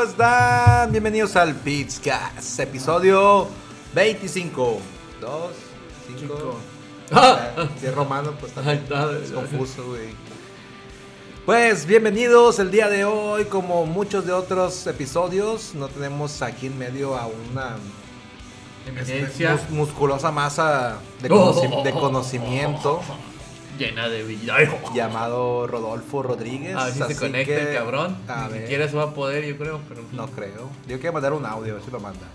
¿cómo están? Bienvenidos al Pizcast, episodio 25. 2, 5. Si es romano, pues también es confuso, güey. Pues bienvenidos el día de hoy, como muchos de otros episodios, no tenemos aquí en medio a una este, mus- musculosa masa de, conoci- de conocimiento Llena de vida. llamado Rodolfo Rodríguez. A ver si se conecta que, el cabrón. A Ni ver. siquiera se va a poder, yo creo, pero. No creo. Yo quiero mandar un audio, a ver si lo manda.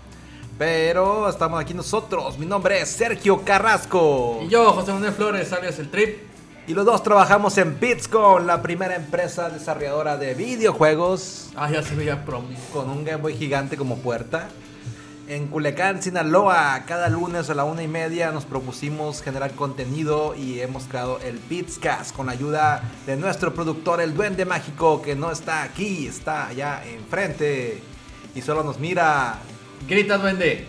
Pero estamos aquí nosotros. Mi nombre es Sergio Carrasco. Y yo, José Manuel Flores, alias el Trip. Y los dos trabajamos en Pitscon, la primera empresa desarrolladora de videojuegos Ah, ya se veía promis. con un Game Boy gigante como puerta. En Culiacán, Sinaloa, cada lunes a la una y media nos propusimos generar contenido y hemos creado el Pitscast con la ayuda de nuestro productor, el Duende Mágico, que no está aquí, está allá enfrente y solo nos mira. Grita, duende.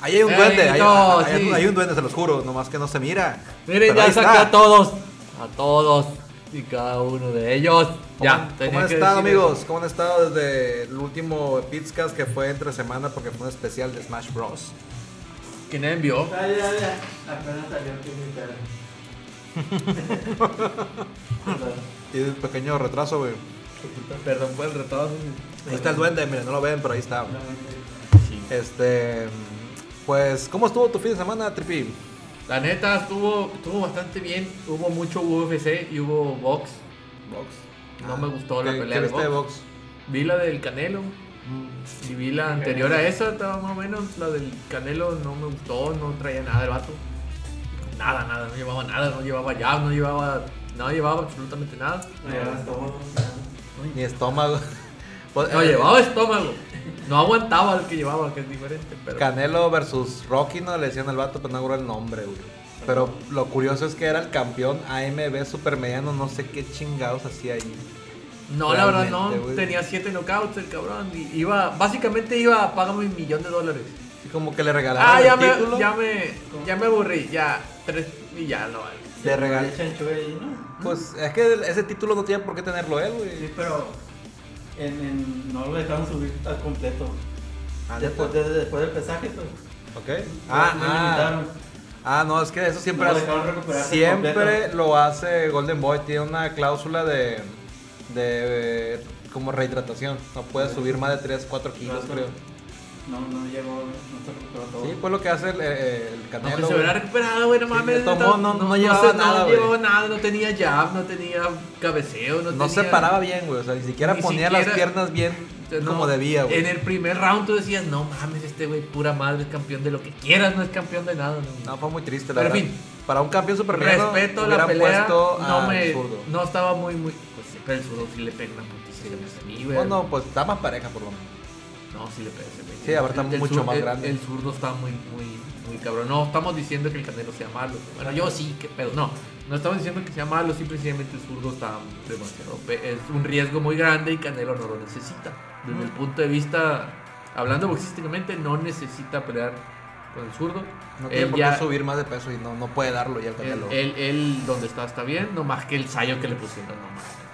Ahí hay un Ey, duende, sí. hay un duende, se los juro, nomás que no se mira. Miren, Pero ya saqué a todos. A todos. Y cada uno de ellos. Ya, ¿Cómo, tenía ¿cómo han que estado, decir amigos? ¿Cómo han estado desde el último Pitscast que fue entre semana porque fue un especial de Smash Bros? Que nadie envió. Apenas salió aquí mi. Y un pequeño retraso, güey. Perdón por el retraso. Ahí está el duende, miren, no lo ven, pero ahí está. Este. Pues, ¿cómo estuvo tu fin de semana, Tripi? La neta, estuvo, estuvo bastante bien. Hubo mucho UFC y hubo box. Box. No me gustó la ¿Qué- pelea ¿Qué de viste de box. box? Vi la del Canelo. Y vi la anterior a esa, estaba más o menos. La del Canelo no me gustó, no traía nada el vato. Nada, nada, no llevaba nada, no llevaba jab, no llevaba. No llevaba absolutamente nada. Ni estómago. Pues, No eh, llevaba estómago. No aguantaba el que llevaba, que es diferente. Pero Canelo versus Rocky, no le decían al vato, pero no acuerdo el nombre, güey. Pero lo curioso es que era el campeón AMB supermediano, no sé qué chingados hacía ahí. no, la verdad no. Tenía siete knockouts el cabrón. Y iba, básicamente iba a pagarme un millón de dólares. Y como que le regalaron Ah, ya el me, título. ya me, ya me aburrí. Ya, tres y ya no vale. Le regal- ahí, ¿no? Pues es que ese título no tiene por qué tenerlo él, güey. Sí, pero en, en- no lo dejaron subir al completo. Ah, después, después del pesaje, pues. Ok. Ah, ah. Ah, no, es que eso siempre No hace- siempre lo hace Golden Boy, tiene una cláusula de de como rehidratación, no puede subir más de 3, 4 kilos, No, creo. No, no llegó, no se recuperó todo. Sí, pues lo que hace el, el No, Canelo. que se güey. hubiera recuperado, güey, no Sí, mames. tomó, no- no llevaba se- nada, No llevaba nada, no tenía jab, no tenía cabeceo, no, no tenía... se paraba bien, güey, o sea, ni siquiera Ni ponía las piernas bien No, como debía, güey. En el primer round tú decías, no mames, este güey, pura madre, es campeón de lo que quieras, no es campeón de nada. No, No, fue muy triste, la Pero en verdad. fin. Para un campeón supermediano Respeto la pelea, no me... zurdo. No estaba muy, muy... Pues siempre el zurdo sí le pega una putiza Sí, a mí, güey. Bueno, pues está más pareja por lo menos. No, sí le pega ese güey. Sí, aparte está El- el mucho zur- más el- grande. El zurdo está muy, muy, muy cabrón. No estamos diciendo que el Canelo sea malo. Bueno, yo sí, qué pedo. No, no estamos diciendo que sea malo, simplemente el zurdo está demasiado. Es un riesgo muy grande y Canelo no lo necesita. Desde el punto de vista, hablando boxísticamente, no necesita pelear con el zurdo. No tiene él, por qué ya, subir más de peso y no, no puede darlo ya el él, Canelo. él, él donde está está bien, no más que el sayo que le pusieron. No más.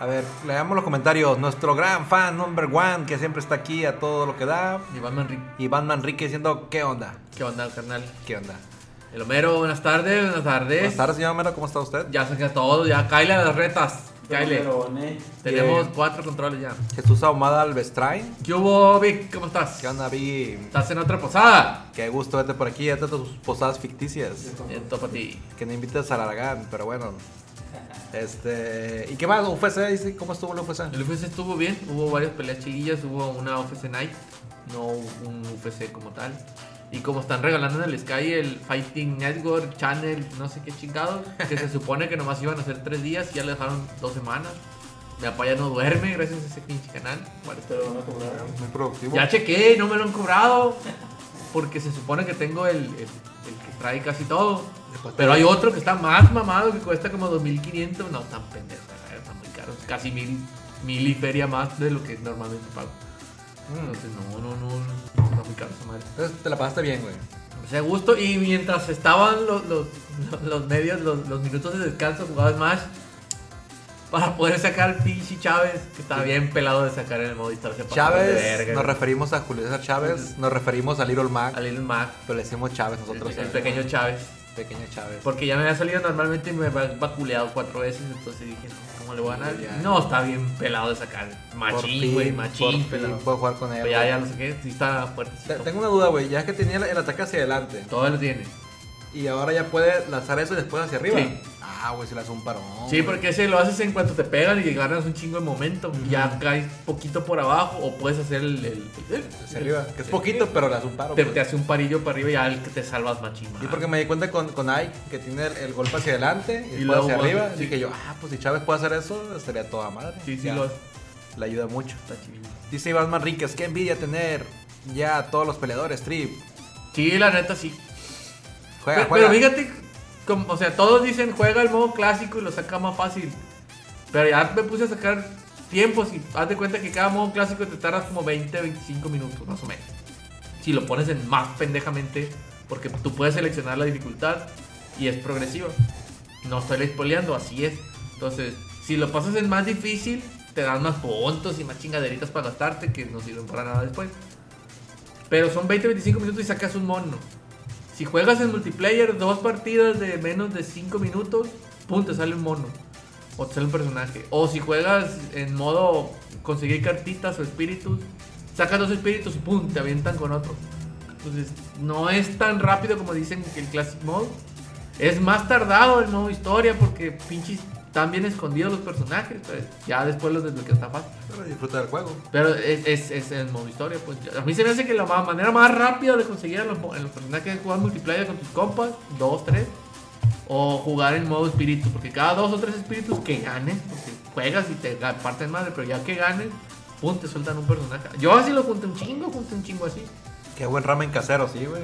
A ver, leamos los comentarios. Nuestro gran fan number one que siempre está aquí a todo lo que da. Iván Manrique, Iván Manrique diciendo, ¿qué onda? ¿qué onda, carnal? ¿Qué onda? El Homero, buenas tardes, buenas tardes. Buenas tardes, señor Mero, ¿cómo está usted? Ya saqué todo, ya caile a las retas. Caile. Tenemos cuatro controles ya. Jesús Ahumada Alvestrain. ¿Qué hubo, Vic? ¿Cómo estás? ¿Qué onda, Vi? ¿Estás en otra posada? Qué gusto verte por aquí, vete a tus posadas ficticias. En topa ti. Que no invites a Aragán, pero bueno. Este. ¿Y qué más? UFC, dice, ¿cómo estuvo el UFC? El UFC estuvo bien, hubo varias peleas chiquillas, hubo una UFC Night, no un UFC como tal. Y como están regalando en el Sky el Fighting Network Channel, no sé qué chingados, que se supone que nomás iban a ser tres días, ya le dejaron dos semanas. Mi papá ya no duerme gracias a ese pinche canal. Vale, a cobrar. Muy productivo. Ya chequé, no me lo han cobrado. Porque se supone que tengo el, el- el que trae casi todo. Pero hay otro que está más mamado que cuesta como 2500. No, tan pendejo, está muy caro. Casi mil, mil y feria más de lo que normalmente pago. Mm. Entonces, no, no, no, está muy caro esa madre. Entonces te la pasaste bien, güey. O sea, gusto. Y mientras estaban los, los, los medios, los, los minutos de descanso, jugaba Smash. para poder sacar al pinche Chávez, que estaba bien pelado de sacar en el modo se pasaron de Chávez, verga, nos referimos a Julio César Chávez, nos referimos a Little Mac, A Lil Mac, pero le decimos Chávez el, nosotros. el eh, pequeño Chávez. Pequeño Chávez. Porque ya me había salido normalmente y me había vaculeado cuatro veces, entonces dije, no, ¿cómo le voy a ganar? Ya. No, está bien pelado de sacar. Machín, güey, machín, pelado. puedo jugar con él. Pero ya, ya no sé qué, sí está Te- fuerte. Tengo una duda, güey. Ya es que tenía el el ataque hacia adelante. Todo lo tiene. Y ahora ya puede lanzar eso y después hacia arriba. Sí. Ah, güey, se le hace un parón. Sí, güey. porque ese lo haces en cuanto te pegan y ganas un chingo de momento. Ya caes poquito por abajo o puedes hacer el. el- el- Hacia arriba. Que es Sí. poquito, pero le hace un paro. Te, güey. te hace un parillo para arriba y ya el que te salvas machín. Y porque me di cuenta con, con Ike que tiene el, golpe hacia adelante y, después luego, hacia arriba. sí. Dije yo, ah, pues si Chávez puede hacer eso, estaría toda madre. Sí, sí, Ya, lo Le ayuda mucho. está chido. Dice Iván Manríquez, qué envidia tener ya a todos los peleadores, Trip. Sí, la neta sí. Juega, Pero, juega. pero fíjate, como- o sea, todos dicen juega el modo clásico y lo saca más fácil. Pero ya me puse a sacar tiempos y haz de cuenta que cada modo clásico te tardas como 20, 25 minutos, más o menos. Si lo pones en más pendejamente, porque tú puedes seleccionar la dificultad y es progresiva. No estoy spoileando, así es. Entonces, si lo pasas en más difícil, te dan más puntos y más chingaderitas para gastarte que no sirven para nada después. Pero son 20-25 minutos y sacas un mono. Si juegas en multiplayer, dos partidas de menos de 5 minutos, pum, te sale un mono. O te sale un personaje. O si juegas en modo conseguir cartitas o espíritus, sacas dos espíritus pum, te avientan con otro. Entonces, no es tan rápido como dicen que el Classic Mode. Es más tardado el modo historia porque pinches están bien escondidos los personajes. Pero ya después los desbloqueas está fácil. Pero disfruta del juego. Pero es, es, es en modo historia, pues. A mí se me hace que la ma- manera más rápida de conseguir a los, mo- a los personajes es jugar multiplayer con tus compas, dos, tres. O jugar en modo espíritu, porque cada dos o tres espíritus que ganes, porque juegas y te parten madre, pero ya que ganes, pum, te sueltan un personaje. Yo así lo junté un chingo, junté un chingo así. Qué buen ramen casero, sí, güey.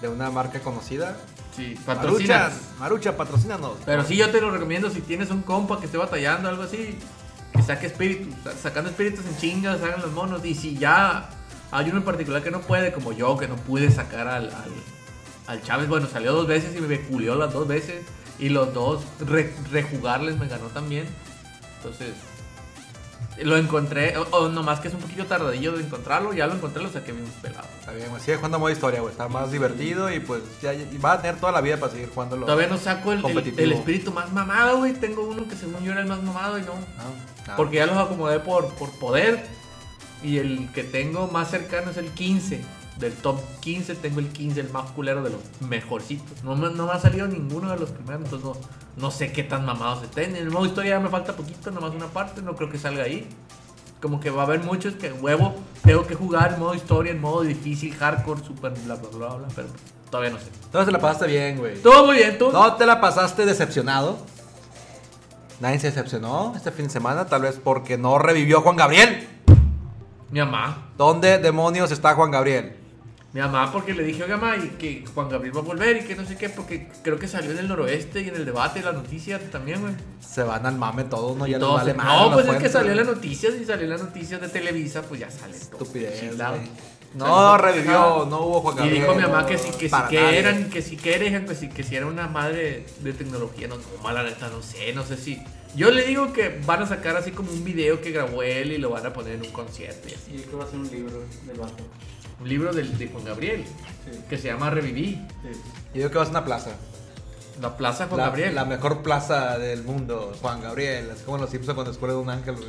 De una marca conocida. Sí, patrocina. Marucha, patrocínanos. Pero sí, yo te lo recomiendo si tienes un compa que esté batallando, algo así, que saque espíritus. Sa- Sacando espíritus en chingas, hagan los monos. Y si ya hay uno en particular que no puede, como yo, que no pude sacar al, al, al Chávez, bueno, salió dos veces y me culió las dos veces. Y los dos, re- rejugarles me ganó también. Entonces, lo encontré, o, o nomás que es un poquito tardadillo de encontrarlo, ya lo encontré, lo saqué bien pelado. Está bien, güey. Sigue jugando modo historia, güey. Está más divertido y pues ya, va a tener toda la vida para seguir jugándolo. Todavía no saco el, el, espíritu más mamado, güey. Tengo uno que según yo era el más mamado y no. Ah, ah. Porque ya los acomodé por, por poder. Y el que tengo más cercano es el 15. Del top 15 tengo el 15, el más culero de los mejorcitos. No me, no me ha salido ninguno de los primeros, entonces no, no sé qué tan mamados estén. En el modo historia ya me falta poquito, nomás una parte, no creo que salga ahí. Como que va a haber muchos que huevo, tengo que jugar en modo historia, en modo difícil, hardcore, super bla bla bla bla, pero todavía no sé. Entonces te la pasaste bien, güey. Todo muy bien, tú. ¿No te la pasaste decepcionado? Nadie se decepcionó este fin de semana, tal vez porque no revivió Juan Gabriel. Mi mamá. ¿Dónde demonios está Juan Gabriel? Mi mamá porque le dije, oiga, mamá, y que Juan Gabriel va a volver y que no sé qué, porque creo que salió en el noroeste y en el debate, la noticia también, güey. Se van al mame todos, ¿no? Ya Todos- vale madre no, la pues es que salió en las noticias y salió en las noticias de Televisa, pues ya sale todo. Estupidez, güey. No, revivió, no hubo Juan Y Gabriel. dijo mi mamá que sí, que sí, que nadie. eran, que sí, que eran, que sí, que si era una madre de tecnología, no, no, mala neta, no sé, no sé si. Yo le digo que van a sacar así como un video que grabó él y lo van a poner en un concierto y así. Y que va a ser un libro del vato. Un libro del- de, Juan Gabriel, Sí. que se llama Reviví. sí. Yo digo que va a ser una plaza. La Plaza Juan la, Gabriel. la mejor plaza del mundo, Juan Gabriel. Es como los Simpsons cuando escuela de un ángel. güey.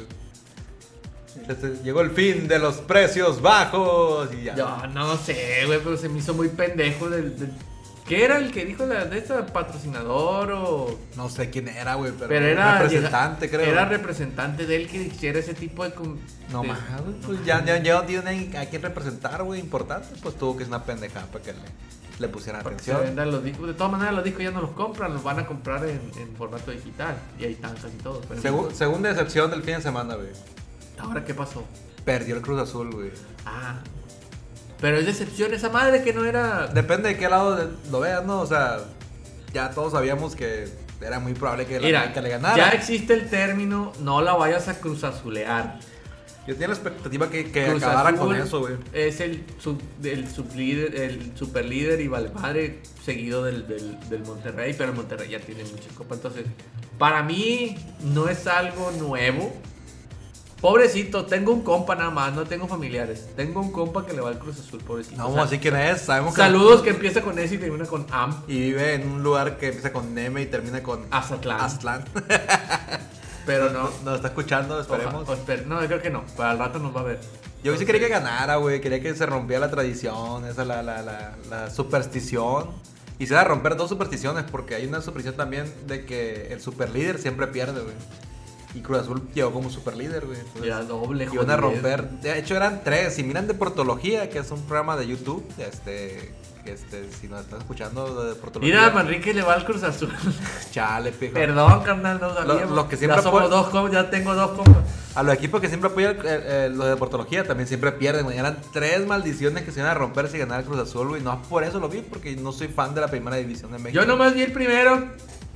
Este, Llegó el fin de los precios bajos y ya. Yo no sé, güey, pero se me hizo muy pendejo del... del- ¿Qué era el que dijo la, de ese patrocinador o...? No sé quién era, güey, pero, Pero era... representante, llega- creo. Era representante de él que hiciera ese tipo de... No de- más, güey, pues ya, ya, ya no tiene a quién representar, güey, importante. Pues tuvo que ser una pendejada para que le, le pusieran Para que se atención. vendan los discos. De todas maneras, los discos ya no los compran, los van a comprar en, en formato digital. Y ahí están casi todos. segunda decepción del fin de semana, güey. ¿Ahora qué pasó? Perdió el Cruz Azul, güey. Ah. Pero es decepción esa madre que no era... Depende de qué lado de- lo veas, ¿no? O sea, ya todos sabíamos que era muy probable que la Mira, América le ganara. ya existe el término, no la vayas a cruzazulear. Yo tenía la expectativa que, que acabara con eso, güey. Es el, sub, el, sublíder, el super líder y vale madre seguido del, del, del, Monterrey, pero el Monterrey ya tiene muchas copas. Entonces, para mí no es algo nuevo. Pobrecito, tengo un compa nada más, no tengo familiares. Tengo un compa que le va al Cruz Azul, pobrecito. No, así quién es, sabemos que. Saludos que empieza con S y termina con AM. Y vive en un lugar que empieza con M y termina con Azatlán. Aztlán. Pero no. Nos está escuchando, esperemos. no, yo creo que no. Para el rato nos va a ver. Yo sí quería que ganara, güey. Quería que se rompiera la tradición, esa la, la, la, la superstición. Y se va a romper dos supersticiones, porque hay una superstición también de que el superlíder siempre pierde, güey. Y Cruz Azul llegó como super líder, güey. Ya doble, Iban a romper. De hecho, eran tres. Si miran de Portología, que es un programa de YouTube, este. Este, si nos están escuchando de Portología. Mira, Manrique le va al Cruz Azul. Chale, pijo. Perdón, carnal, no sabía. Lo, que siempre ya somos dos, ya tengo dos compas. A los equipos que siempre apoyan los de Portología también siempre pierden, güey. Eran tres maldiciones que se iban a romper si ganara el Cruz Azul, güey. No por eso lo vi, porque no soy fan de la primera división de México. Yo nomás vi el primero.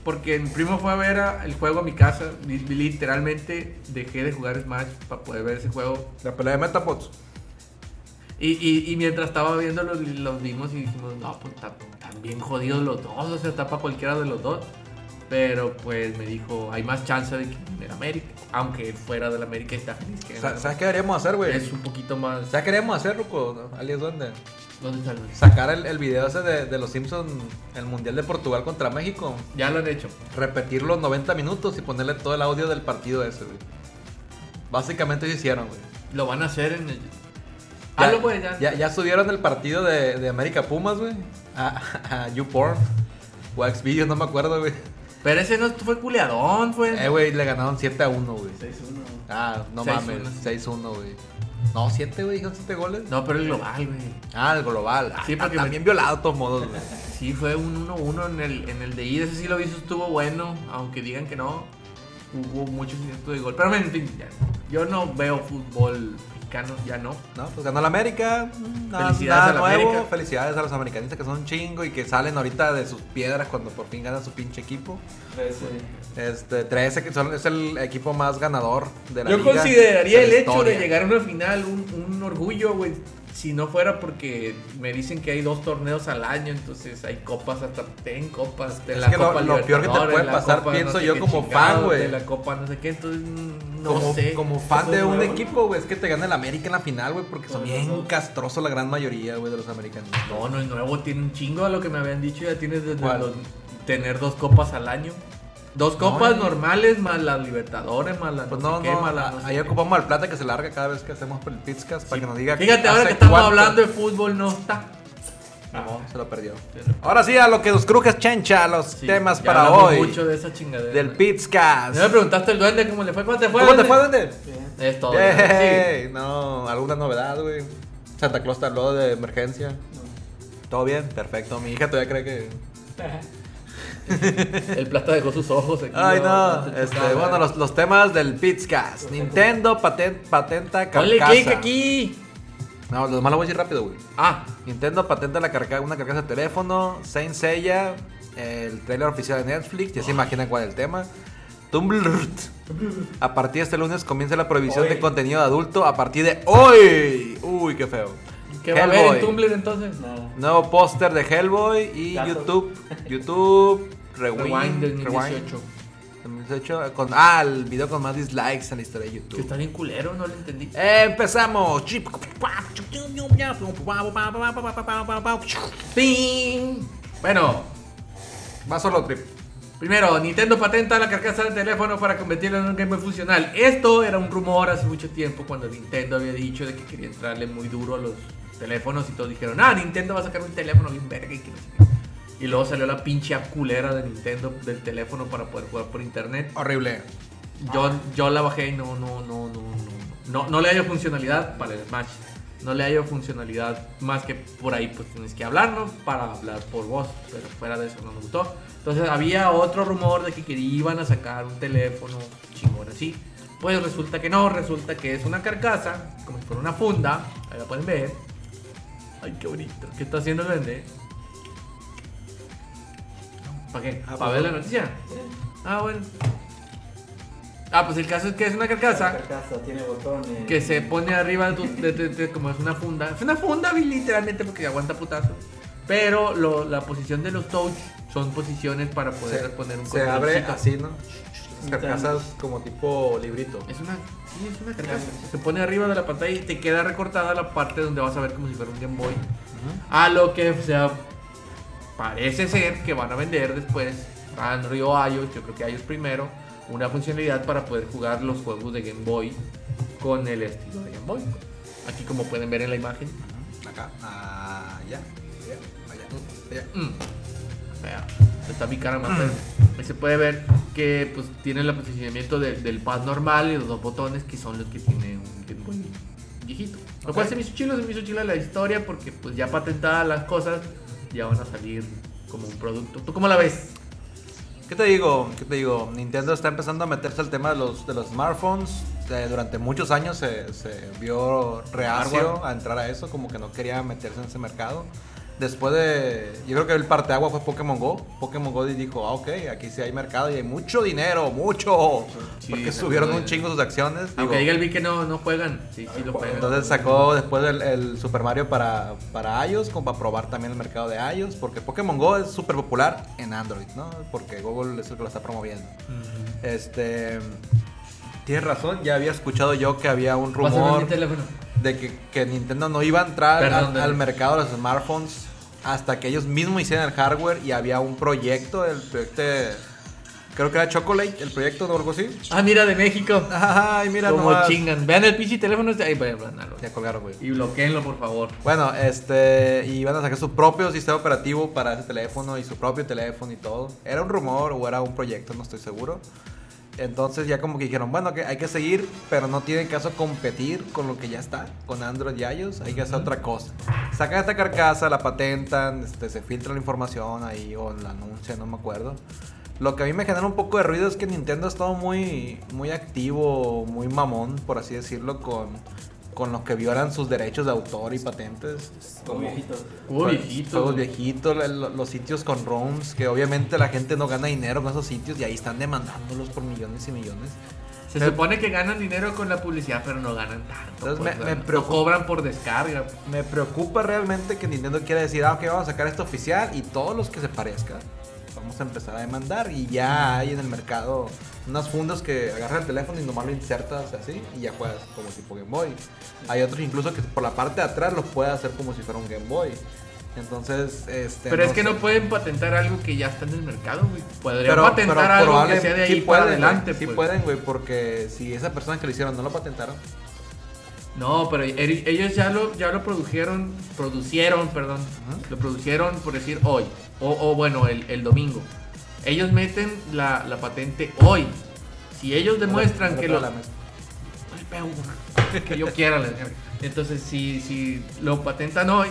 Porque mi primo fue a ver el juego a mi casa. Literalmente dejé de jugar Smash para poder ver ese juego. La pelea de Metapods. Y, y, y, mientras estaba viendo los, los vimos y dijimos, no, pues están bien jodidos los dos, o sea, tapa cualquiera de los dos. Pero pues me dijo, hay más chance de que en América, aunque fuera del América está feliz que ¿Sabes qué deberíamos hacer, güey? Es un poquito más... ¿Sabes qué deberíamos hacer, Ruco? ¿Alias dónde? ¿Dónde está el Sacar el, el video ese de, de los Simpsons, el Mundial de Portugal contra México. Ya lo han hecho. Repetir los 90 minutos y ponerle todo el audio del partido ese, güey. Básicamente lo hicieron, güey. Lo van a hacer en el... Ya, ah, pues, ya. ya. ya. subieron el partido de, de América Pumas, güey. A, a YouPorn. O a Xvideos, no me acuerdo, güey. Pero ese no fue culeadón, fue. Eh, güey, le ganaron 7 a 1, güey. 6 1. Ah, no 6 mames. 6 1, güey. No, 7, güey, dijeron 7 goles. No, pero el global, güey. Ah, el global. Sí, ah, porque también me... violado de todos modos, güey. Sí, fue un 1-1 en el, en el de ida. Ese sí lo vi, eso estuvo bueno. Aunque digan que no. Hubo muchos intentos de gol. Pero en fin, ya. Yo no veo fútbol ya no. No, pues ganó la América. Nada, Felicidades nada a nuevo. América. Felicidades a los americanistas que son un chingo y que salen ahorita de sus piedras cuando por fin ganan su pinche equipo. 13. Este, 13 que son, es el equipo más ganador de la Yo liga. Yo consideraría el hecho de llegar a una final un, un orgullo, güey si no fuera porque me dicen que hay dos torneos al año, entonces hay copas hasta ten copas de es la que Copa lo, lo peor que te puede pasar, pienso no yo como fan, güey. De la Copa no sé qué, entonces no como, sé. Como fan de un equipo, güey, es que te gane el América en la final, güey, porque son bien castrosos la gran mayoría, güey, de los americanos. No, no es nuevo, tiene un chingo a lo que me habían dicho, ya tienes desde los, tener dos copas al año. Dos copas normales, más las Libertadores, más la pues no, sé qué, más Ahí ocupamos al plata que se larga cada vez que hacemos el Pizcas para que nos diga Fíjate, ahora que estamos hablando de fútbol, no está. No, se lo perdió. Ahora sí, a lo que nos crujes chencha, los temas para hoy. mucho de esa chingadera. Del Pizcas. Me preguntaste el duende cómo le fue. ¿Cómo te fue? ¿Cómo te fue, duende? Bien. Es todo. Sí. No, alguna novedad, güey. Santa Claus te habló de emergencia. No. ¿Todo bien? Perfecto. Mi hija todavía cree que. El plata dejó sus ojos aquí. Ay, no. Este, bueno, los, los, temas del Pizcast. Nintendo patent, patenta carcasa. Ponle click aquí. No, los demás lo voy a decir rápido, güey. Ah. Nintendo patenta la carca una carcasa de teléfono. Saint Seiya. El trailer oficial de Netflix. Ya se imaginan cuál es el tema. Tumblr. A partir de este lunes comienza la prohibición de contenido adulto. A partir de hoy. Uy, qué feo. ¿Qué va a haber en Tumblr entonces? No. Nuevo póster de Hellboy y. YouTube. YouTube. Rewind, Rewind 2018. 2018 con, ah, el video con más dislikes en la historia de YouTube. Que está bien culero, no lo entendí. Eh, empezamos. Bueno, va solo trip. Primero, Nintendo patenta la carcasa del teléfono para convertirlo en un Game Boy funcional. Esto era un rumor hace mucho tiempo cuando Nintendo había dicho de que quería entrarle muy duro a los teléfonos y todos dijeron, ah, Nintendo va a sacar un teléfono bien verga y que no sé qué. Y luego salió la pinche culera de Nintendo del teléfono para poder jugar por internet. Horrible. Yo, yo la bajé y no, no, no, no, no, no, le hallo funcionalidad para el Smash. No le hallo funcionalidad más que por ahí pues tienes que hablarnos para hablar por voz. Pero fuera de eso no me gustó. Entonces había otro rumor de que iban a sacar un teléfono chingón así. Pues resulta que no, resulta que es una carcasa, como si fuera una funda. Ahí la pueden ver Ay, qué bonito. ¿Qué está haciendo el vende? ¿Para qué? Ah, ¿Para ver la noticia? Ah, bueno. Ah, pues el caso es que es una carcasa. La carcasa tiene botones. Que se pone arriba de, tu- de- de- de- como es una funda. Es una funda, literalmente, porque aguanta putazo. Pero lo- la posición de los touch son posiciones para poder Se, poner un se abre así, ¿no? Carcasas como tipo librito. Es una, sí, es una carcasa. Se pone arriba de la pantalla y te queda recortada la parte donde vas a ver como si fuera un Game Boy. A lo que o sea, parece ser que van a vender después Android o iOS, yo creo que iOS primero, una funcionalidad para poder jugar los juegos de Game Boy con el estilo de Game Boy. Aquí como pueden ver en la imagen. Acá, allá, allá, allá, allá. Mm. Vea, está mi cara más fea. Ahí se puede ver que pues tiene el posicionamiento de- del pad normal y los dos botones que son los que tiene un Game Boy viejito. Lo cual se me hizo chilo, se me hizo chila la historia porque pues ya patentadas las cosas ya van a salir como un producto. ¿Tú cómo la ves? ¿Qué te digo? ¿Qué te digo? Nintendo está empezando a meterse al tema de los, de los smartphones. Eh, durante muchos años se, se vio reacio a entrar a eso, como que no quería meterse en ese mercado. Después de. Yo creo que el parteagua fue Pokémon Go. Pokémon Go dijo, ah, ok, aquí sí hay mercado y hay mucho dinero, mucho. Sí, porque subieron un chingo sus acciones. Aunque diga el vi que no, no juegan. Sí, sí lo juegan. entonces sacó después el, el Super Mario para, para iOS, como para probar también el mercado de iOS, porque Pokémon Go es súper popular en Android, ¿no? Porque Google es el que lo está promoviendo. Este. Tienes razón, ya había escuchado yo que había un rumor de que, que Nintendo no iba a entrar Perdón, al, Dani. al mercado de los smartphones hasta que ellos mismos hicieran el hardware y había un proyecto, el proyecto de- creo que era Chocolate, el proyecto o algo así. Ah, mira, de México. Ay, mira Como nomás. chingan. Vean el pinche teléfono. este- Ahí, vayan, váyanlo. Ya colgaron, güey. Y bloqueenlo, por favor. Bueno, este, y iban a sacar su propio sistema operativo para ese teléfono y su propio teléfono y todo. Era un rumor o era un proyecto, no estoy seguro. Entonces ya como que dijeron, bueno, que hay que seguir, pero no tiene caso competir con lo que ya está, con Android y iOS, hay que hacer otra cosa. Sacan esta carcasa, la patentan, este, se filtra la información ahí o la anuncian, no me acuerdo. Lo que a mí me genera un poco de ruido es que Nintendo ha estado muy, muy activo, muy mamón, por así decirlo, con, con los que violan sus derechos de autor y patentes. Como viejitos. Viejitos. Juegos viejitos, lo- los sitios con ROMs, que obviamente la gente no gana dinero con esos sitios y ahí están demandándolos por millones y millones. Se supone que ganan dinero con la publicidad, pero no ganan tanto. Entonces pues, me- me no preocupa- cobran por descarga. Me preocupa realmente que Nintendo quiera decir, ah, ok, vamos a sacar esto oficial y todos los que se parezcan vamos a empezar a demandar y ya hay en el mercado unas fundas que agarran el teléfono y nomás lo insertas así y ya juegas como tipo Game Boy. Hay otros incluso que por la parte de atrás los puede hacer como si fuera un Game Boy. Entonces, este... Pero es que sé. no pueden patentar algo que ya está en el mercado, güey. Podrían Pero, patentar pero algo que sea de ahí sí para pueden, güey, adelante, Sí pues. pueden, güey, porque si esa persona que lo hicieron no lo patentaron, No, pero er- ellos ya lo, ya lo produjeron, producieron, perdón, Ajá. lo producieron por decir hoy, o, o bueno, el, el domingo. Ellos meten la, la patente hoy. Si ellos demuestran que lo... la mesa. Ay, pego una. que yo quiera. Entonces, si, si lo patentan hoy,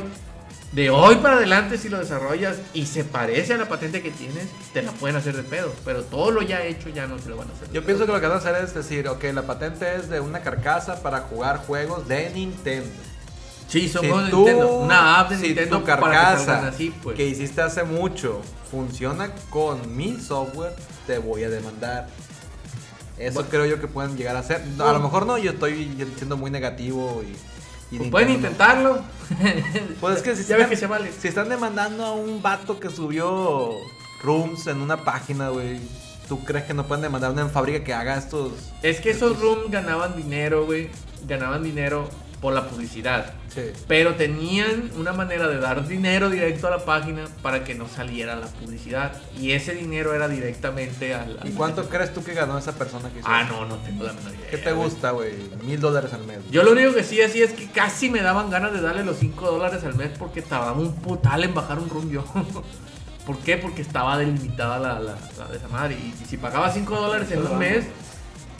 de hoy para adelante, si lo desarrollas y se parece a la patente que tienes, te la pueden hacer de pedo. Pero todo lo ya hecho ya no te lo van a hacer. de Yo pedo. pienso que lo que van a hacer es decir, ok, la patente es de una carcasa para jugar juegos de Nintendo. Sí, son Si juegos de Nintendo. Una app de si Nintendo tu para que carcasa salgan así, pues. que hiciste hace mucho funciona con mi software, te voy a demandar. Eso Bueno. creo yo que pueden llegar a hacer. No, a lo mejor no, yo estoy siendo muy negativo y... Pues pueden intentarlo. Pues es que si ya están- que se vale. Si están demandando a un vato que subió rooms en una página, güey, ¿tú crees que no pueden demandar a una fábrica que haga estos? Es que esos rooms ganaban dinero, güey. Ganaban dinero por la publicidad. Sí. Pero tenían una manera de dar dinero directo a la página para que no saliera la publicidad. Y ese dinero era directamente al. ¿Y al- cuánto crees tú que ganó esa persona que hizo? Ah, eso? no, no tengo la menor idea. ¿Qué te gusta, güey? Mil dólares al mes. Yo lo único que sí hacía es que casi me daban ganas de darle los 5 dólares al mes porque tardaba un putal en bajar un room yo. ¿Por qué? Porque estaba delimitada la, la, la de esa madre. Y, y si pagaba 5 dólares en un mes,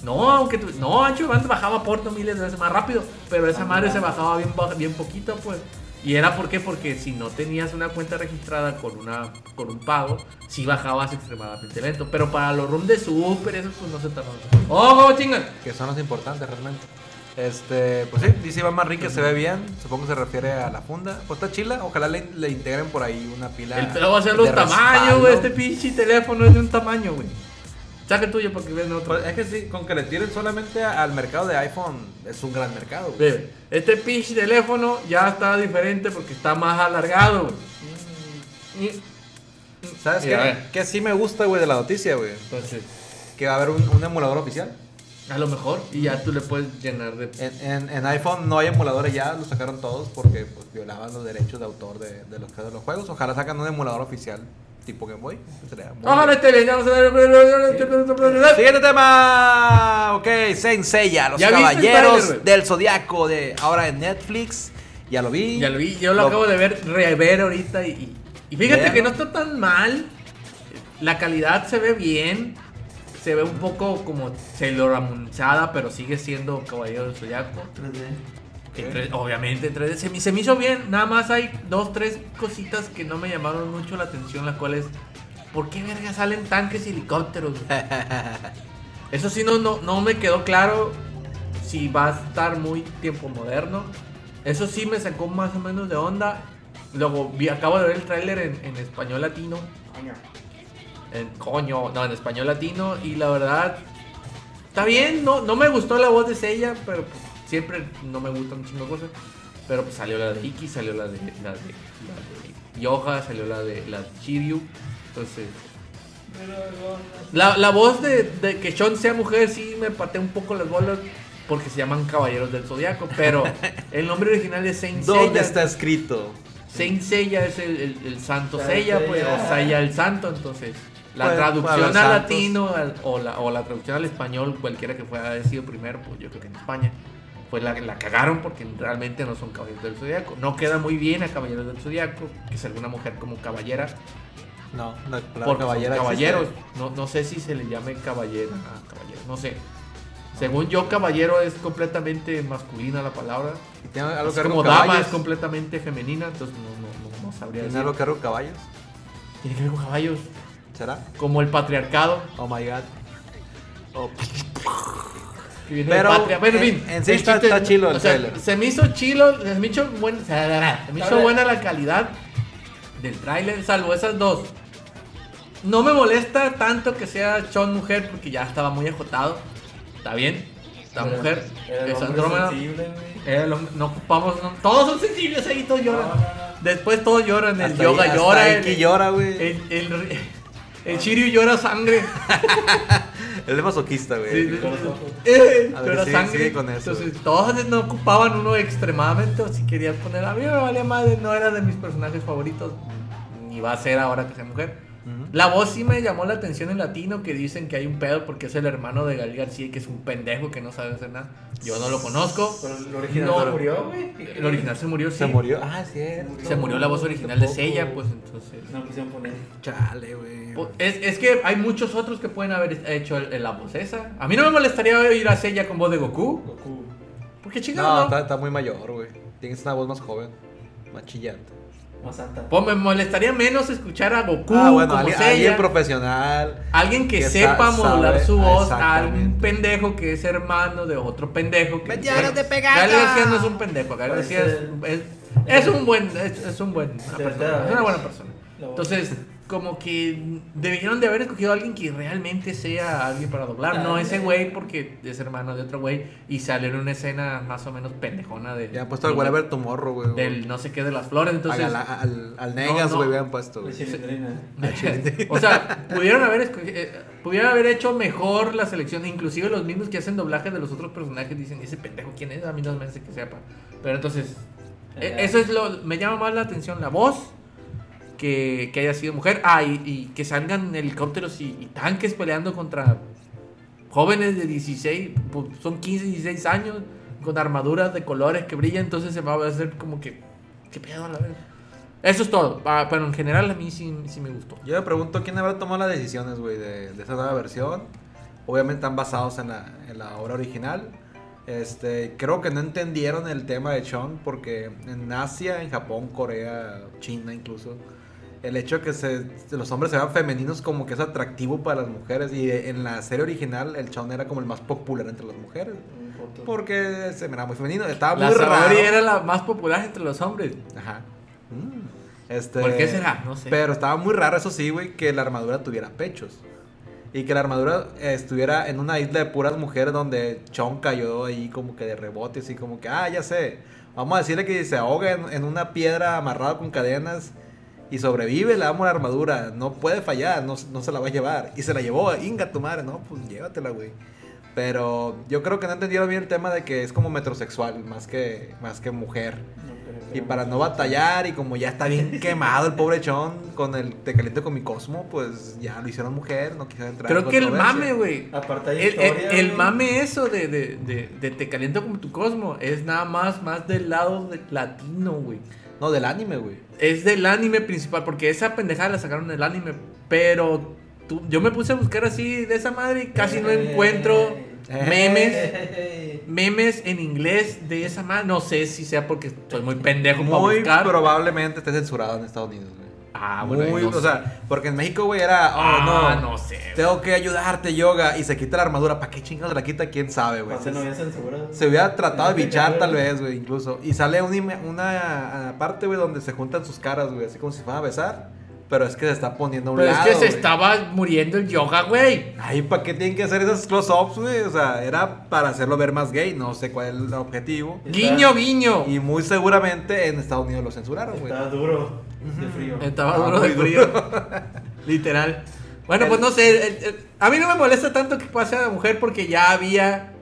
no, aunque tu- no, Ancho Band bajaba por miles de veces más rápido, pero esa madre se bajaba bien, bien poquito, pues. Y era por qué? Porque si no tenías una cuenta registrada con una con un pago, sí bajabas extremadamente lento. Pero para los rooms de super, eso pues no se tardó. ¡Ojo, chingan! Que son los importantes realmente. Este, pues sí, dice Iván Manrique, se ve bien. Supongo que se refiere a la funda. Pues está chila. Ojalá le, le integren por ahí una pila. El pedo va a ser los de tamaños, güey. Este pinche teléfono es de un tamaño, güey. Saca el tuyo porque ves otro. Pues es que sí, con que le tiren solamente al mercado de iPhone es un gran mercado. güey. Ve, Este pinche teléfono ya está diferente porque está más alargado. güey. Y- ¿Sabes qué? Que sí me gusta, güey, de la noticia, güey. Entonces, Que va a haber un, un emulador oficial. a lo mejor. Y ya tú le puedes llenar de. En, en- en iPhone no hay emuladores ya, los sacaron todos porque pues, violaban los derechos de autor de, de los de los juegos. Ojalá sacan un emulador oficial tipo Game Boy. Ojalá bien. esté bien, ya vamos a ver. Siguiente tema. Ok, Saint Seiya, los ¿Ya caballeros del zodiaco de ahora en Netflix. Ya lo vi. Ya lo vi, yo lo, acabo de ver, rever ahorita y, y- fíjate que no está tan mal. La calidad se ve bien. Se ve un poco como celoramunzada, pero sigue siendo Caballero del Zodiaco. 3D. Obviamente, en 3D. Se, me- se me hizo bien. Nada más hay dos, tres cositas que no me llamaron mucho la atención, las cuales... ¿Por qué verga salen tanques y helicópteros? Eso sí no, no, no me quedó claro si va a estar muy tiempo moderno. Eso sí me sacó más o menos de onda. Luego vi, acabo de ver el tráiler en, en español latino. En, coño, no, en español latino. Y la verdad, está bien. No, no me gustó la voz de Seiya, pero pues, siempre no me gustan un chingo cosas. Pero pues salió la de Iki, salió la de, la de, la de Yoga, salió la de, la de Shiryu. Entonces, la, la voz de, de que Sean sea mujer sí me patea un poco las bolas porque se llaman Caballeros del Zodiaco, pero el nombre original es Saint ¿Dónde Seiya. está escrito? Saint Seiya es el, el- el santo Seiya, pues, o Seiya el santo, entonces la Pues, traducción al latino al- o, la, o la traducción al español, cualquiera que fuera sido primero, pues yo creo que en España, pues la, la cagaron porque realmente no son caballeros del zodiaco. No queda muy bien a caballeros del zodiaco, que es alguna mujer como caballera, No, no, porque caballera caballeros. No, no sé si se le llame caballera a caballero, no sé. Según yo, caballero es completamente masculina la palabra. ¿Y ¿Tiene algo que como dama caballos? es completamente femenina, entonces no, no, no, no sabría ¿Tiene decir. algo que ver con caballos? Tiene que ver con caballos. ¿Será? Como el patriarcado. Oh my god. Oh, Que viene Pero, de patria. Bueno, en fin. en sí el está- chiste- está chilo el o sea. Se me hizo chilo, se me hizo, buen- se me hizo buena la calidad del tráiler, salvo esas dos. No me molesta tanto que sea Sean mujer porque ya estaba muy ajotado. Está bien. Era- mujer era el es hombre Andrómeda. sensible, güey. Era el hombre- no ocupamos, no- todos son sensibles ahí, todos lloran. No, no, no. Después todos lloran, el hasta yoga ahí- hasta llora, el, que llora, güey. el, el, el Shiryu llora sangre. Él es masoquista, güey. Sí. Eh, A ver, llora sigue- sangre. sigue con eso. Entonces, todos no ocupaban uno extremadamente, o si querían poner a mí me valía madre, no era de mis personajes favoritos, ni va a ser ahora que sea mujer. La voz sí me llamó la atención en latino, que dicen que hay un pedo porque es el hermano de Gal García, que es un pendejo que no sabe hacer nada. Yo no lo conozco. Pero el original No, se murió, güey. El original se murió, sí. Se murió. Ah, sí. Se murió la voz original de Seiya, pues entonces... No quisieron poner. Chale, güey. Pues, Es, es que hay muchos otros que pueden haber hecho el- la voz esa. A mí no me molestaría oír a Seiya con voz de Goku. Goku. Porque No, chingado, no. está, está muy mayor, güey. Tienes una voz más joven. Más chillante. Más. Pues me molestaría menos escuchar a Goku ah, bueno, como alguien, alguien profesional. Alguien que, que sepa sa- modular sabe- su voz a un exactamente. pendejo que es hermano de otro pendejo. Que, ¡Me llenas de pegada! Gael García no es un pendejo, Gael García es, es- es un buen, es, es un buen persona, es una es- buena persona. Entonces, como que debieron de haber escogido a alguien que realmente sea alguien para doblar, no ese güey porque es hermano de otro güey y salió en una escena más o menos pendejona de, Ya han puesto al Whatever Tomorrow, güey. del no sé qué de las flores, entonces al, al, al Negas, no. güey, habían puesto, güey. o sea, pudieron haber escogi- eh, pudieron haber hecho mejor la selección, inclusive los mismos que hacen doblaje de los otros personajes dicen, ese pendejo quién es, a mí no me hace que sepa. Pero entonces, eh, Ajá. eso es lo me llama más la atención la voz que, haya sido mujer. Ah, y, que salgan helicópteros y, y tanques peleando contra jóvenes de 16, pues, son 15, 16 años con armaduras de colores que brillan, entonces se va a hacer como que qué pedo la vez. Eso es todo, Ah, pero en general a mí sí, me gustó. Yo me pregunto quién habrá tomado las decisiones, güey, de, de esa nueva versión. Obviamente están basados en la, en la obra original. Este, creo que no entendieron el tema de Sean porque en Asia, en Japón, Corea, China incluso, el hecho de que se, los hombres se vean femeninos como que es atractivo para las mujeres y en la serie original el Sean era como el más popular entre las mujeres porque se miraba muy femenino, estaba La muy raro. Era la más popular entre los hombres. Ajá. Mm. Este, ¿Por qué será? No sé. Pero estaba muy raro, eso sí, güey, que la armadura tuviera pechos. Y que la armadura eh, estuviera en una isla de puras mujeres donde Chon cayó ahí como que de rebote, así como que, ah, ya sé. Vamos a decirle que se ahoga en, en una piedra amarrado con cadenas y sobrevive, le damos la armadura. No puede fallar, no, no se la va a llevar. Y se la llevó, inga tu madre, no, pues llévatela, güey. Pero yo creo que no entendieron bien el tema de que es como metrosexual, más que, más que mujer. Y para no batallar, y como ya está bien quemado el pobre Chon con el Te caliento con mi Cosmo, pues ya lo hicieron mujer, no quisieron entrar Creo en que el mame, güey. Aparte hay El, el- historia, el güey. mame eso de, de, de, de te caliento como tu cosmo es nada más, más del lado de latino, güey. No, del anime, güey. Es del anime principal, porque esa pendejada la sacaron del anime, pero tú- yo me puse a buscar así de esa madre y casi no Eh, encuentro eh, memes, Eh, memes en inglés de esa madre. No sé si sea porque soy muy pendejo para Muy buscar. probablemente esté censurado en Estados Unidos, güey. Ah, bueno, Muy, no o sé. sea, porque en México, güey, era, oh, Ah, no, no sé. tengo que ayudarte, yoga, y se quita la armadura, ¿para qué chingados se la quita? ¿Quién sabe, güey? no había censura. Se hubiera tratado de bichar tal vez, güey, incluso. Y sale un ime- una ah, parte, güey, donde se juntan sus caras, güey, así como si fueran a besar. Pero es que se está poniendo a un Pero lado, es que se estaba muriendo el yoga, güey. Ay, ¿para qué tienen que hacer esos close-ups, güey? O sea, era para hacerlo ver más gay, no sé cuál es el objetivo. Está- Guiño, guiño. Y muy seguramente en Estados Unidos lo censuraron, güey. Estaba duro de frío. Estaba Ah, duro de frío. Literal. Bueno, pues no sé. A mí no me molesta tanto que pase a la mujer porque ya había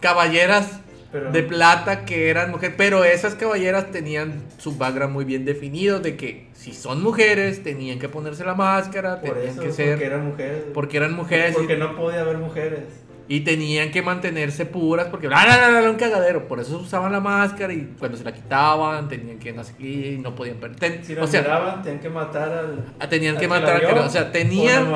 caballeras Pero- de plata que eran mujeres. Pero esas caballeras tenían su background muy bien definido de que si son mujeres tenían que ponerse la máscara, Por tenían eso, que ser. porque eran mujeres. porque eran mujeres y- Porque no podía haber mujeres. Y tenían que mantenerse puras porque bla, bla, bla, bla, un cagadero. Por eso usaban la máscara y cuando se la quitaban tenían que no sé qué, no podían perder. Si O sea, miraban, tenían que matar al. ah, tenían que al matar al que vio, no- O sea, tenían.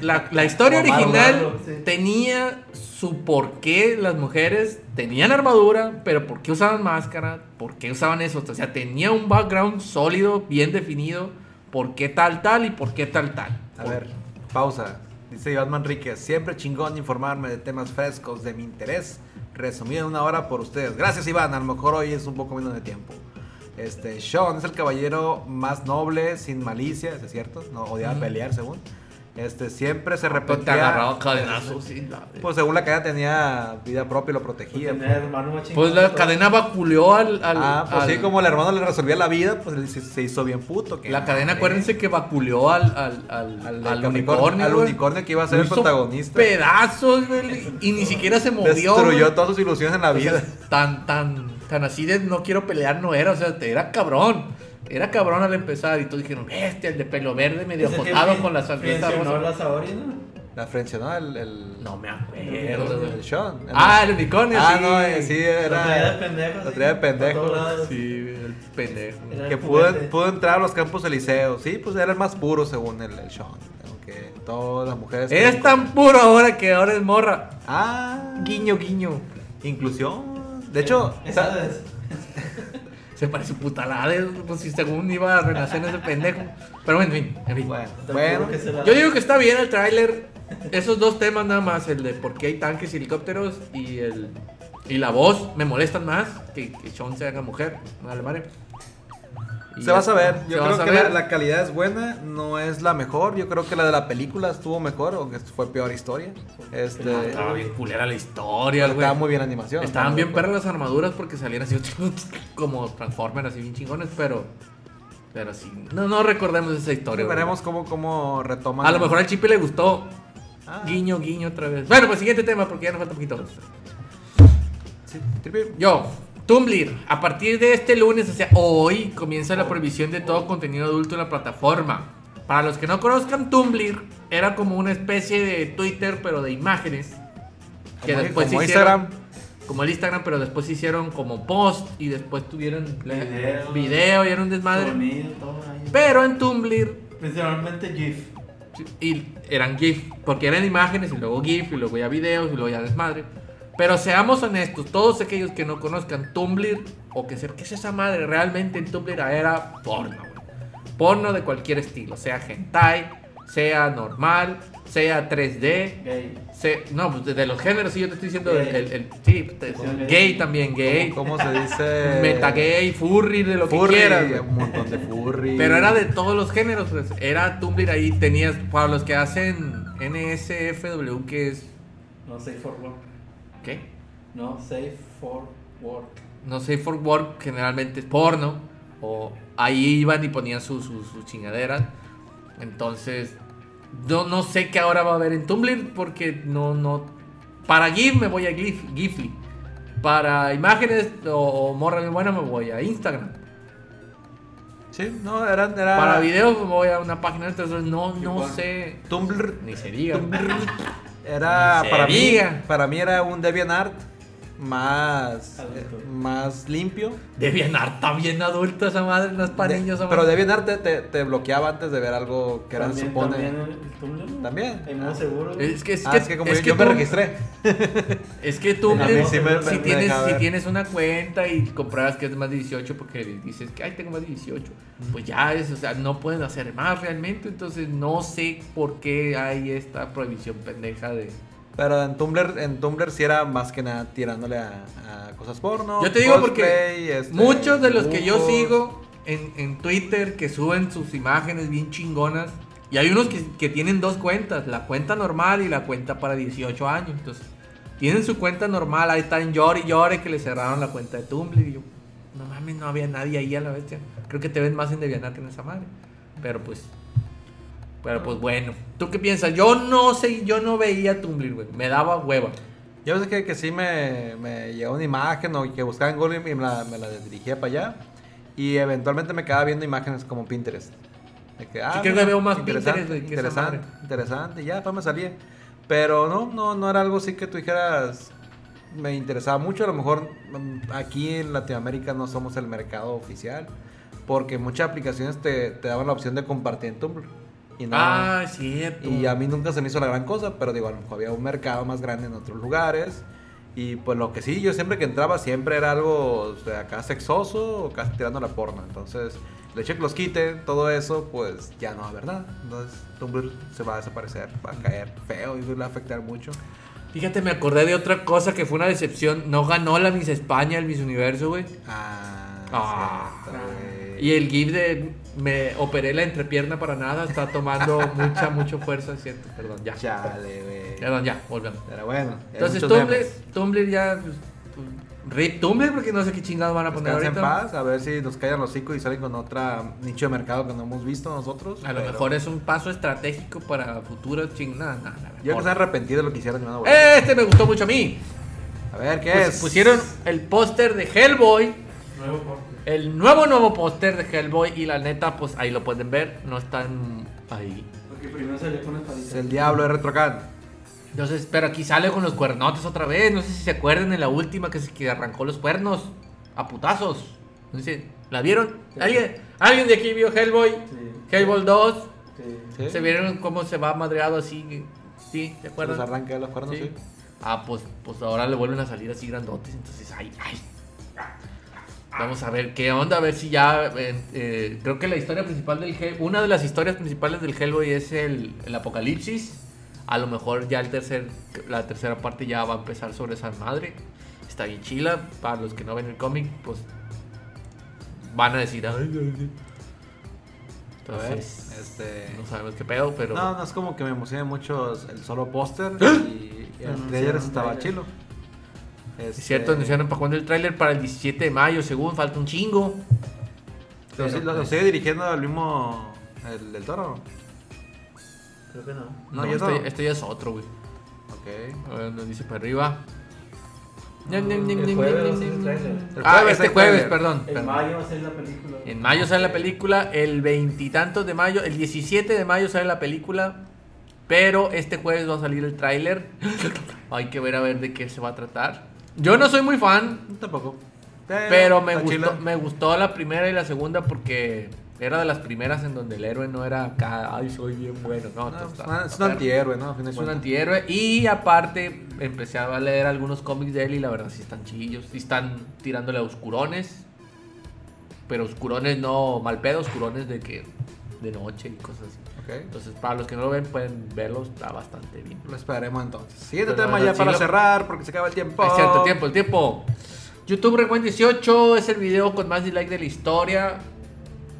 La, la historia original amarlo, sí. tenía su por qué las mujeres tenían armadura, pero por qué usaban máscara, por qué usaban eso. O sea, tenía un background sólido, bien definido, por qué tal, tal y por qué tal, tal. A ver, pausa. Dice Iván Manríquez, siempre chingón informarme de temas frescos de mi interés, resumido en una hora por ustedes. Gracias Iván, a lo mejor hoy es un poco menos de tiempo. Este, Sean es el caballero más noble, sin malicia, ¿es cierto? No odiaba pelear, según. Este, siempre se te sí, la- Pues según la cadena tenía vida propia y lo protegía. Tenía hermano más Pues chingón la cadena vaculeó al. al- Ah, pues al- sí, como el hermano le resolvía la vida, pues él se, se hizo bien puto. que La cadena, acuérdense que vaculeó al, al, al, Al, al Capricornio, unicornio. al unicornio que iba a ser el protagonista. Pedazos, güey, y ni siquiera se movió. Destruyó todas sus ilusiones en la vida. tan, tan, tan así de no quiero pelear no era, o sea, era cabrón. Era cabrón al empezar y todos dijeron, bestia, el de pelo verde medio jotado con la sonrisa rosa. la Saori, ¿no? La frencionó el, el, No me acuerdo, el. Sean. Ah, el unicornio, Ah, sí. no, eh, sí, Lo traía de era. pendejo. lo traía de pendejo. Sí, el pendejo. Era Que pudo, pudo entrar a los campos elíseos. Sí, pues era el más puro según el, el Sean. Aunque todas las mujeres. Es tan puro ahora que ahora es morra. Ah, Guiño, guiño. inclusión. De hecho, Esa sa- es- Se parece putalada, pues si según iba a renacer ese pendejo. Pero bueno, en fin, en fin. bueno, Yo digo que está bien el tráiler. Esos dos temas nada más, el de por qué hay tanques y helicópteros y el y la voz me molestan más que, que Sean se haga mujer. Vale madre. Y Se va a saber. Yo creo que saber. la, la calidad es buena, no es la mejor. Yo creo que la de la película estuvo mejor, aunque fue peor historia. Este, Ah, Estaba bien culera la historia, güey. estaba muy bien animación. Estaban estaba bien perras las armaduras porque salían así como Transformers, así bien chingones, pero. Pero sí. No, no recordemos esa historia. Veremos cómo, cómo retoman. A lo mejor al Chipe le gustó. Ah. Guiño, guiño otra vez. Bueno, pues siguiente tema porque ya nos falta un poquito. Sí. Yo, Tumblr, a partir de este lunes, o sea, hoy comienza la prohibición de todo contenido adulto en la plataforma. Para los que no conozcan, Tumblr era como una especie de Twitter, pero de imágenes. Que Como- después como se hicieron- Instagram. Como el Instagram, pero después se hicieron como post y después tuvieron Video. video y era un desmadre. Sonido, todo ahí. Pero en Tumblr Principalmente GIF. y eran GIF, porque eran imágenes y luego GIF y luego ya videos y luego ya desmadre. Pero seamos honestos, todos aquellos que no conozcan Tumblr o que sepan qué es esa madre, realmente en Tumblr era porno, güey. Porno de cualquier estilo, sea hentai, sea normal, sea 3D, Gay. se- no, pues de, de los géneros, sí, yo te estoy diciendo Gay. el- el- sí, te- gay. gay también, gay, ¿Cómo, cómo se dice? metagay, furry, de lo Furry, que quieras. un montón de furry. Pero era de todos los géneros, pues. Era Tumblr ahí, tenías, para los que hacen NSFW, que es. No safe for. ¿Qué? No safe for work. No safe for work generalmente es porno. O ahí iban y ponían sus su, su chingaderas. Entonces, yo no sé qué ahora va a haber en Tumblr porque no, no. Para GIF me voy a GIF, Gifly. Para imágenes o, o morra bien buena me voy a Instagram. Sí, no, era. era Para videos me voy a una página, entonces no, no Igual. sé. Tumblr. Ni se diga. Era. Para mí, para mí era un DeviantArt más. Adulto. eh, más limpio. DeviantArt está bien adulta esa madre, no es para De- niños. pero. DeviantArt te, te, te bloqueaba antes de ver algo que era, También, supone. también el Tumblr. También. Ah. seguro. Es que, es ah, que, es que como es yo, que yo me registré. Es que tú, mí sí me- si, me tienes, si tienes una cuenta y compruebas que es más de 18 porque dices que ay, tengo más de 18, pues ya es, o sea, no pueden hacer más realmente. Entonces no sé por qué hay esta prohibición pendeja de. Pero en Tumblr, en Tumblr sí era más que nada tirándole a, a cosas porno. Yo te digo porque este, muchos de los que yo sigo en, en Twitter que suben sus imágenes bien chingonas. Y hay unos que, que tienen dos cuentas, la cuenta normal y la cuenta para 18 años. Entonces, tienen su cuenta normal, ahí están llore y llore que le cerraron la cuenta de Tumblr. Y yo, no mames, no había nadie ahí a la bestia. Creo que te ven más en Deviantart que en esa madre. Pero pues, pero pues bueno. ¿Tú qué piensas? Yo no sé, yo no veía Tumblr, güey. Me daba hueva. Yo sé que, que sí me, me llegó una imagen o que buscaba en Google y me la, me la dirigía para allá. Y eventualmente me quedaba viendo imágenes como Pinterest. De que, ah, Sí, creo que mira, veo más interesante, Pinterest, interesante, interesante. Ya, pues me salía. Pero no, no, no era algo así que tú dijeras. Me interesaba mucho. A lo mejor mm, aquí en Latinoamérica no somos el mercado oficial. Porque muchas aplicaciones te, te daban la opción de compartir en Tumblr. Y no, Ah, es cierto. y a mí nunca se me hizo la gran cosa, pero digo, a lo mejor había un mercado más grande en otros lugares. Y pues lo que sí, yo siempre que entraba siempre era algo o sea, acá sexoso o casi tirando la porno. Entonces, hecho de que los quiten, todo eso, pues ya no, ¿verdad? Entonces, Tumblr se va a desaparecer, va a caer feo y va a afectar mucho. Fíjate, me acordé de otra cosa que fue una decepción. No ganó la Miss España, el Miss Universo, güey. Ah, Ah. cierto, güey. Y el GIF de me operé la entrepierna para nada está tomando mucha, mucha fuerza, es cierto. Perdón, ya. Chale, güey. Perdón, ya, volvemos. Pero bueno. Entonces, Tumblr. Tumblr ya. pues, pues, Rip Tumblr, porque no sé qué chingados van a poner Descansa en ahorita. paz, a ver si nos callan los hocico y salen con otra nicho de mercado que no hemos visto nosotros. A lo pero- mejor es un paso estratégico para futuros chingadas. Nada, nada, Yo creo que se arrepentido de lo que hicieron. a volver. Este me gustó mucho a mí. A ver, ¿qué Pues, es? pusieron el póster de Hellboy. Nuevo corte. El nuevo, nuevo póster de Hellboy. Y la neta, pues ahí lo pueden ver. No están ahí. Porque primero salió con Es el diablo de Retrocan. Entonces, pero aquí sale con los cuernotes otra vez. No sé si se acuerdan en la última que, se- que arrancó los cuernos a putazos. No sé, ¿la vieron? ¿Alguien, ¿Alguien de aquí vio Hellboy? Sí. Hellboy 2. Sí. ¿Se vieron cómo se va madreado así? ¿Sí? ¿Se Se los acuerdan? arranca de los cuernos, Sí. sí. Ah, pues, pues ahora le vuelven a salir así grandotes. Entonces, ay, ay. Vamos a ver qué onda, a ver si ya. eh, eh, creo que la historia principal del Hell- Una de las historias principales del Hellboy es el, el apocalipsis. A lo mejor ya el tercer, la tercera parte ya va a empezar sobre esa madre. Está bien chila. Para los que no ven el cómic, pues van a decir. "Ay, ay, ay". A ver, Entonces, este... no sabemos qué pedo, pero. No, no es como que me emociona mucho el solo póster y, y el trailer estaba tráiler. Chilo. Es Este, cierto, anunciaron para cuando el tráiler para el 17 de mayo, según falta un chingo. Lo, Pero, lo- lo pues, sigue dirigiendo el mismo... El del toro. Creo que no. No, No, ya este, no. este ya es otro, güey. Ok. A ver, nos dice para arriba. El Ah, este jueves, perdón. En mayo va a ser la película. En mayo sale la película, el veintitantos de mayo, el 17 de mayo sale la película, pero este jueves va a salir el tráiler. Hay que ver a ver de qué se va a tratar. Yo no soy muy fan, Tampoco. pero me gustó, chila. me gustó la primera y la segunda porque era de las primeras en donde el héroe no era acá, ay, soy bien bueno. No, No, está- una- es un antihéroe, ¿no? Es un antihéroe. Y aparte, empecé a leer algunos cómics de él y la verdad sí están chillos. Sí están tirándole a oscurones. Pero oscurones no mal pedo, oscurones de que de noche y cosas así. Entonces, para los que no lo ven, pueden verlo, está bastante bien. Lo esperaremos entonces. Siguiente tema no, ya para lo- cerrar porque se acaba el tiempo. Es cierto, el tiempo, el tiempo. YouTube Rewind 18 es el video con más dislike de la historia.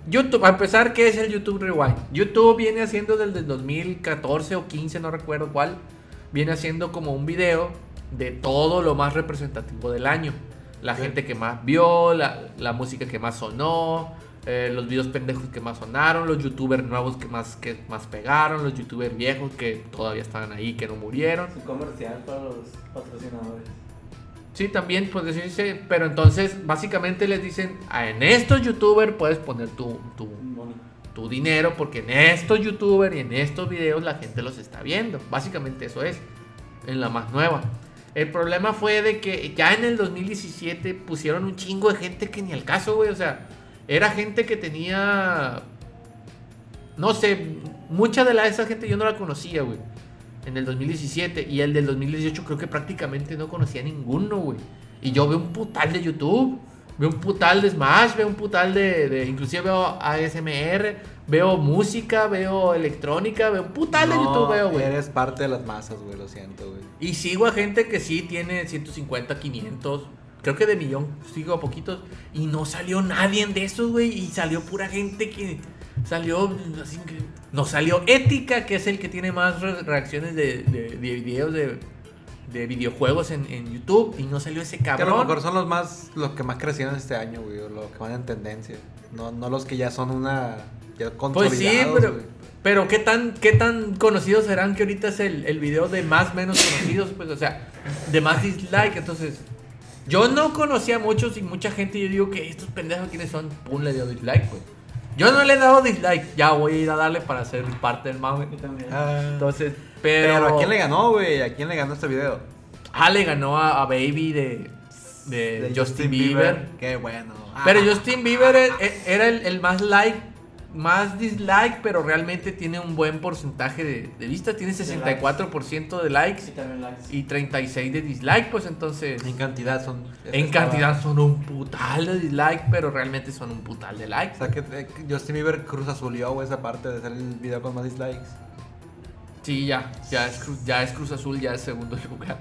YouTube, a empezar, ¿qué es el YouTube Rewind? YouTube viene haciendo desde el 2014 o 15, no recuerdo cuál. Viene haciendo como un video de todo lo más representativo del año. La gente que más vio, la, la música que más sonó, eh, los videos pendejos que más sonaron, los youtubers nuevos que más, que más pegaron, los youtubers viejos que todavía estaban ahí, que no murieron. Un comercial para los patrocinadores. Sí, también pues decirse, pero entonces básicamente les dicen, "Ah, en estos youtubers puedes poner tu, tu, tu dinero porque en estos youtubers y en estos videos la gente los está viendo. Básicamente eso es, en la más nueva. El problema fue de que ya en el 2017 pusieron un chingo de gente que ni al caso, güey. O sea, era gente que tenía... No sé, mucha de la, esa gente yo no la conocía, güey. En el 2017. Y el del 2018 creo que prácticamente no conocía ninguno, güey. Y yo veo un putal de YouTube. Veo un putal de Smash, veo un putal de, de- inclusive veo ASMR, veo música, veo electrónica, veo un putal de YouTube, veo, güey. Eres parte de las masas, güey, lo siento, güey. Y sigo a gente que sí tiene 150, 500, creo que de millón, sigo a poquitos. Y no salió nadie de esos, güey. Y salió pura gente que salió, así que, no salió Ética, que es el que tiene más re- reacciones de, de, de videos de, de videojuegos en, en YouTube. Y no salió ese Que a lo cabrón. mejor son los más, los que más crecieron este año, güey, o los que van en tendencia. No, no los que ya son una, ya Pues sí, pero, güey. pero ¿qué tan, qué tan conocidos serán que ahorita es el, el video de más menos conocidos? Pues, o sea, de más dislike. Entonces, yo no conocía a muchos y mucha gente. Yo digo que estos pendejos, ¿quiénes son? Pum, le dio dislike, pues. Yo no le he dado dislike. Ya voy a ir a darle para ser parte del mame. Ah, Entonces, pero. pero, ¿a quién le ganó, güey? ¿A quién le ganó este video? Ah, le ganó a, a Baby de, de, De Justin, Bieber. Qué bueno. Pero Ah. Justin Bieber e- e- era el, el más like, más dislike, pero realmente tiene un buen porcentaje de, de vistas. Tiene 64% de likes Y también likes. y 36 de dislike, pues entonces En cantidad son. en cantidad son un putal de dislike, pero realmente son un putal de O likes. sea que eh, Justin Bieber cruz azulió, esa parte de ser el video con más dislikes. Sí, ya, ya es, Cruz, ya es Cruz Azul, ya es segundo lugar.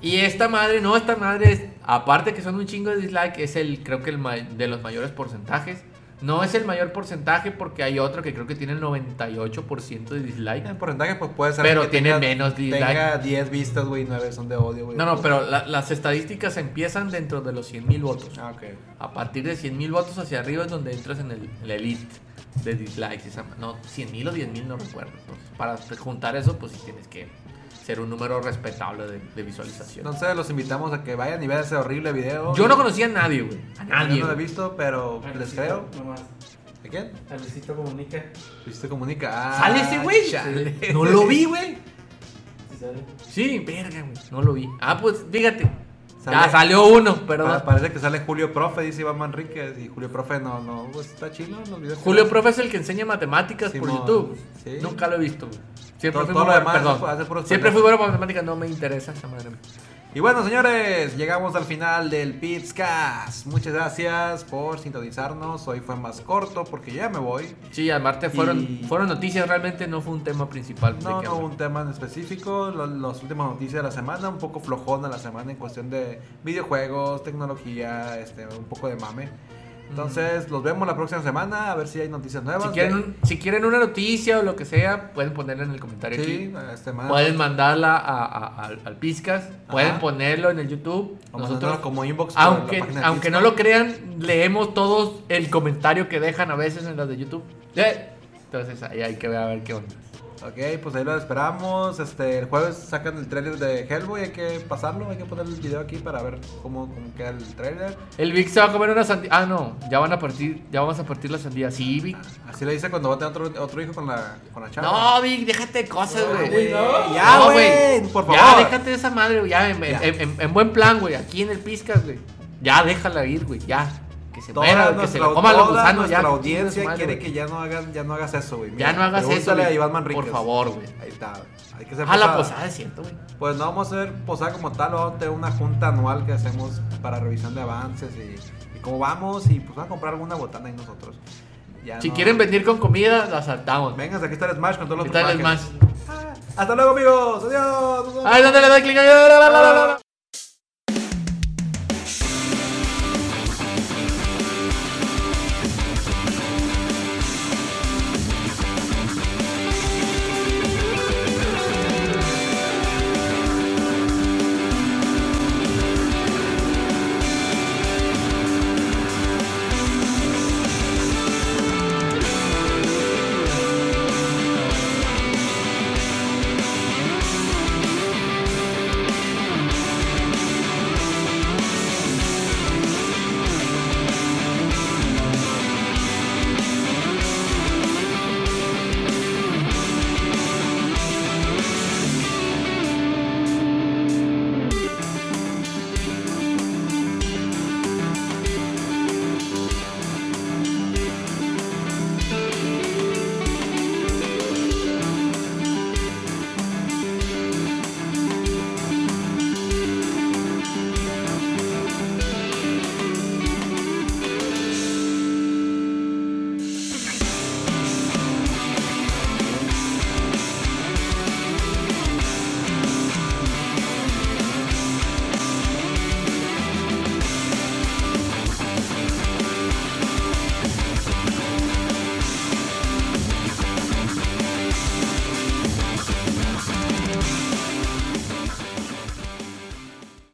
Y esta madre, no, esta madre, es, aparte que son un chingo de dislike, es el, creo que el de los mayores porcentajes. No es el mayor porcentaje porque hay otro que creo que tiene el 98% de dislike. En porcentaje, pues puede ser. Pero que tiene tenga- menos dislike. Tenga 10 vistas, güey, y 9 son de odio, güey. No, no, pero la- las estadísticas empiezan dentro de los 100 mil votos. Ah, ok. A partir de 100 mil votos hacia arriba es donde entras en el, en la elite de dislikes. no, 100 mil o 10 mil, no recuerdo. Entonces, para juntar eso, pues sí tienes que ser un número respetable de, de visualización. Entonces los invitamos a que vayan y vean ese horrible video. Yo no conocía a nadie, güey. A nadie. Yo no lo he visto, pero A les creo. Nomás. ¿De quién? A Luisito comunica. Luisito Comunica. Ah, ¿Sale ese güey? chale. No lo vi, güey. Sí, verga, güey. No lo vi. Ah, pues fíjate. Sale- Ya salió uno, pero Pa- Parece que sale Julio Profe, dice Iván Manríquez. Y Julio Profe no, no, pues está chido los videos. que Julio hace. Profe es el que enseña matemáticas por YouTube. sí. Nunca lo he visto, güey. Siempre Todo- fui todo bueno, demás perdón. Siempre fui bueno para matemáticas, no me interesa esa madre. Y bueno, señores, llegamos al final del Pizcast. Muchas gracias por sintonizarnos. Hoy fue más corto porque yo ya me voy. Sí, aparte fueron, Y- fueron noticias, realmente no fue un tema principal. No, no hubo un tema en específico. Lo- Las últimas noticias de la semana, un poco flojona la semana en cuestión de videojuegos, tecnología, este, un poco de mame. Entonces, los vemos la próxima semana a ver si hay noticias nuevas. Si quieren, si quieren una noticia o lo que sea, pueden ponerla en el comentario Sí, aquí. este. Pueden mandarla a, a- al, al Pizcas, pueden ponerlo en el YouTube. O Nosotros, como inbox aunque, aunque no lo crean, leemos todos el comentario que dejan a veces en las de YouTube. Eh, Entonces ahí hay que ver a ver qué onda. Ok, pues ahí lo esperamos. Este, el jueves sacan el tráiler de Hellboy, hay que pasarlo, hay que poner el video aquí para ver cómo, cómo queda el tráiler. El Vic se va a comer una sandía. Ah, no, ya van a partir, ya vamos a partir la sandía. Sí, Vic. Así le dice cuando va a tener otro, otro hijo con la, con la chava. No, Vic, déjate de cosas, güey. güey, no. Ya, No, güey, por favor. Ya, déjate de esa madre, güey. Ya, en, Ya. en- en- en buen plan, güey. Aquí en el Piscas, güey. Ya, déjala ir, güey. Ya. Que se Toda muera, que se nuestra, lo coman los gusanos. nuestra Ya, audiencia madre, quiere güey. que ya no, hagas, ya no hagas eso, güey. Ya no hagas eso. güey. a Iván Manríquez. Por favor, güey. Ahí está, güey. Hay que hacer Ah, la posada. es cierto, güey. Pues no vamos a hacer posada como tal, vamos a tener una junta anual que hacemos para revisión de avances y, y cómo vamos y pues vamos a comprar alguna botana ahí nosotros. Ya Si no- quieren venir con comida, la saltamos. Vengan, aquí está el Smash con todos los ¿Qué tal el más? personajes. Hasta luego, amigos. Adiós. Ay, ¿dónde le doy clic?